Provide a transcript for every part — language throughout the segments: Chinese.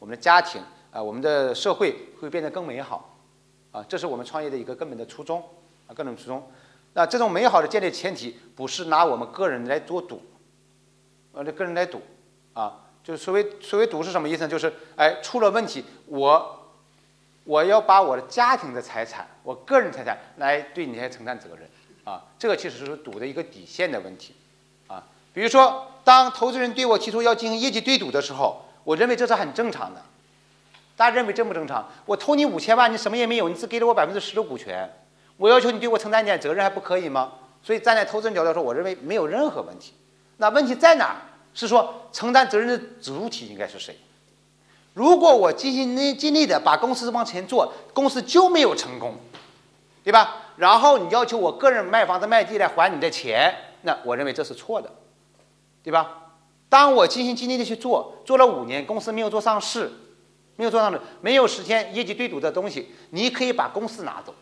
我们的家庭啊，我们的社会会变得更美好，啊，这是我们创业的一个根本的初衷啊，根本初衷。那这种美好的建立前提不是拿我们个人来做赌，呃，这个人来赌啊，就是所谓所谓赌是什么意思呢？就是哎，出了问题，我我要把我的家庭的财产，我个人财产来对你来承担责任啊，这个其实是赌的一个底线的问题啊。比如说，当投资人对我提出要进行业绩对赌的时候，我认为这是很正常的。大家认为正不正常？我投你五千万，你什么也没有，你只给了我百分之十的股权。我要求你对我承担一点责任，还不可以吗？所以站在投资人角度说，我认为没有任何问题。那问题在哪儿？是说承担责任的主体应该是谁？如果我尽心尽力的把公司往前做，公司就没有成功，对吧？然后你要求我个人卖房子卖地来还你的钱，那我认为这是错的，对吧？当我尽心尽力的去做，做了五年，公司没有做上市，没有做上市，没有实现业绩对赌的东西，你可以把公司拿走。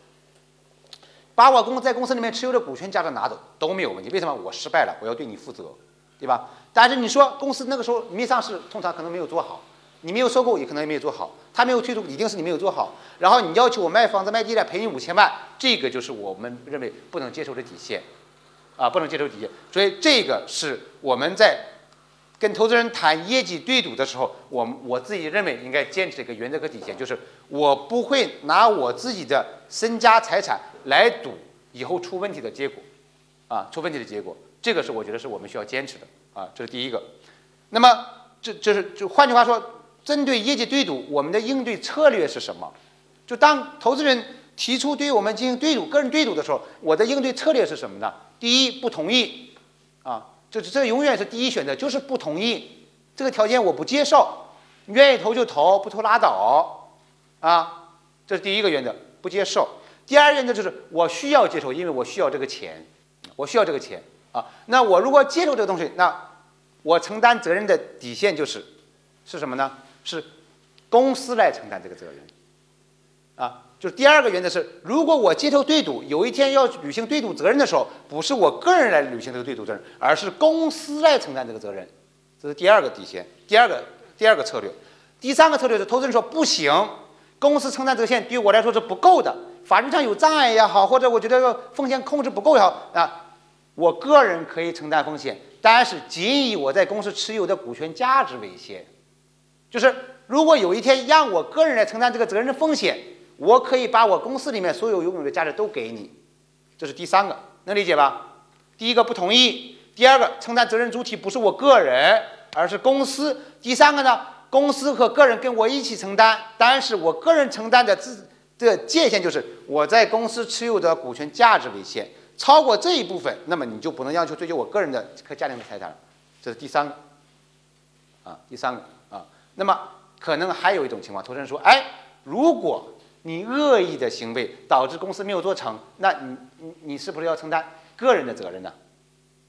把我公在公司里面持有的股权价值拿走都没有问题，为什么？我失败了，我要对你负责，对吧？但是你说公司那个时候没上市，通常可能没有做好，你没有收购也可能也没有做好，他没有退出，一定是你没有做好。然后你要求我卖房子卖地来赔你五千万，这个就是我们认为不能接受的底线，啊，不能接受底线。所以这个是我们在跟投资人谈业绩对赌的时候，我我自己认为应该坚持一个原则和底线，就是我不会拿我自己的身家财产。来赌以后出问题的结果，啊，出问题的结果，这个是我觉得是我们需要坚持的啊，这是第一个。那么这这是就换句话说，针对业绩对赌，我们的应对策略是什么？就当投资人提出对于我们进行对赌、个人对赌的时候，我的应对策略是什么呢？第一，不同意，啊，这这永远是第一选择，就是不同意，这个条件我不接受，愿意投就投，不投拉倒，啊，这是第一个原则，不接受。第二原则就是我需要接受，因为我需要这个钱，我需要这个钱啊。那我如果接受这个东西，那我承担责任的底线就是是什么呢？是公司来承担这个责任啊。就是第二个原则是，如果我接受对赌，有一天要履行对赌责任的时候，不是我个人来履行这个对赌责任，而是公司来承担这个责任。这是第二个底线，第二个第二个策略。第三个策略是，投资人说不行，公司承担这个线对我来说是不够的。法律上有障碍也好，或者我觉得风险控制不够也好啊，我个人可以承担风险，但是仅以我在公司持有的股权价值为限。就是如果有一天让我个人来承担这个责任的风险，我可以把我公司里面所有拥有的价值都给你。这是第三个，能理解吧？第一个不同意，第二个承担责任主体不是我个人，而是公司。第三个呢，公司和个人跟我一起承担，但是我个人承担的自。这个界限就是我在公司持有的股权价值为限，超过这一部分，那么你就不能要求追究我个人的和家庭的财产了。这是第三个，啊，第三个啊。那么可能还有一种情况，投资人说，哎，如果你恶意的行为导致公司没有做成，那你你你是不是要承担个人的责任呢？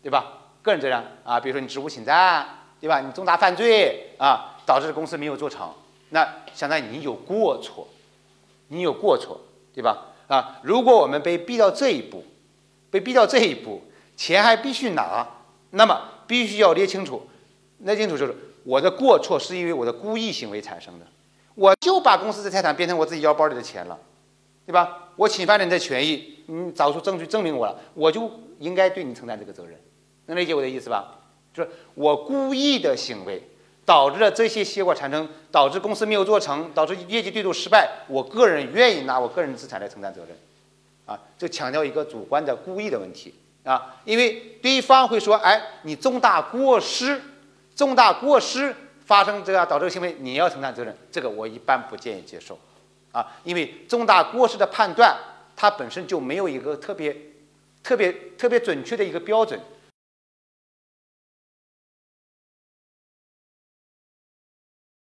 对吧？个人责任啊，比如说你职务侵占，对吧？你重大犯罪啊，导致公司没有做成，那相当于你有过错。你有过错，对吧？啊，如果我们被逼到这一步，被逼到这一步，钱还必须拿，那么必须要列清楚，列清楚就是我的过错是因为我的故意行为产生的，我就把公司的财产变成我自己腰包里的钱了，对吧？我侵犯了你的权益，你找出证据证明我了，我就应该对你承担这个责任，能理解我的意思吧？就是我故意的行为。导致了这些结果产生，导致公司没有做成，导致业绩对赌失败。我个人愿意拿我个人资产来承担责任，啊，这强调一个主观的故意的问题啊，因为对方会说，哎，你重大过失，重大过失发生这个导致行为，你要承担责任，这个我一般不建议接受，啊，因为重大过失的判断，它本身就没有一个特别、特别、特别准确的一个标准。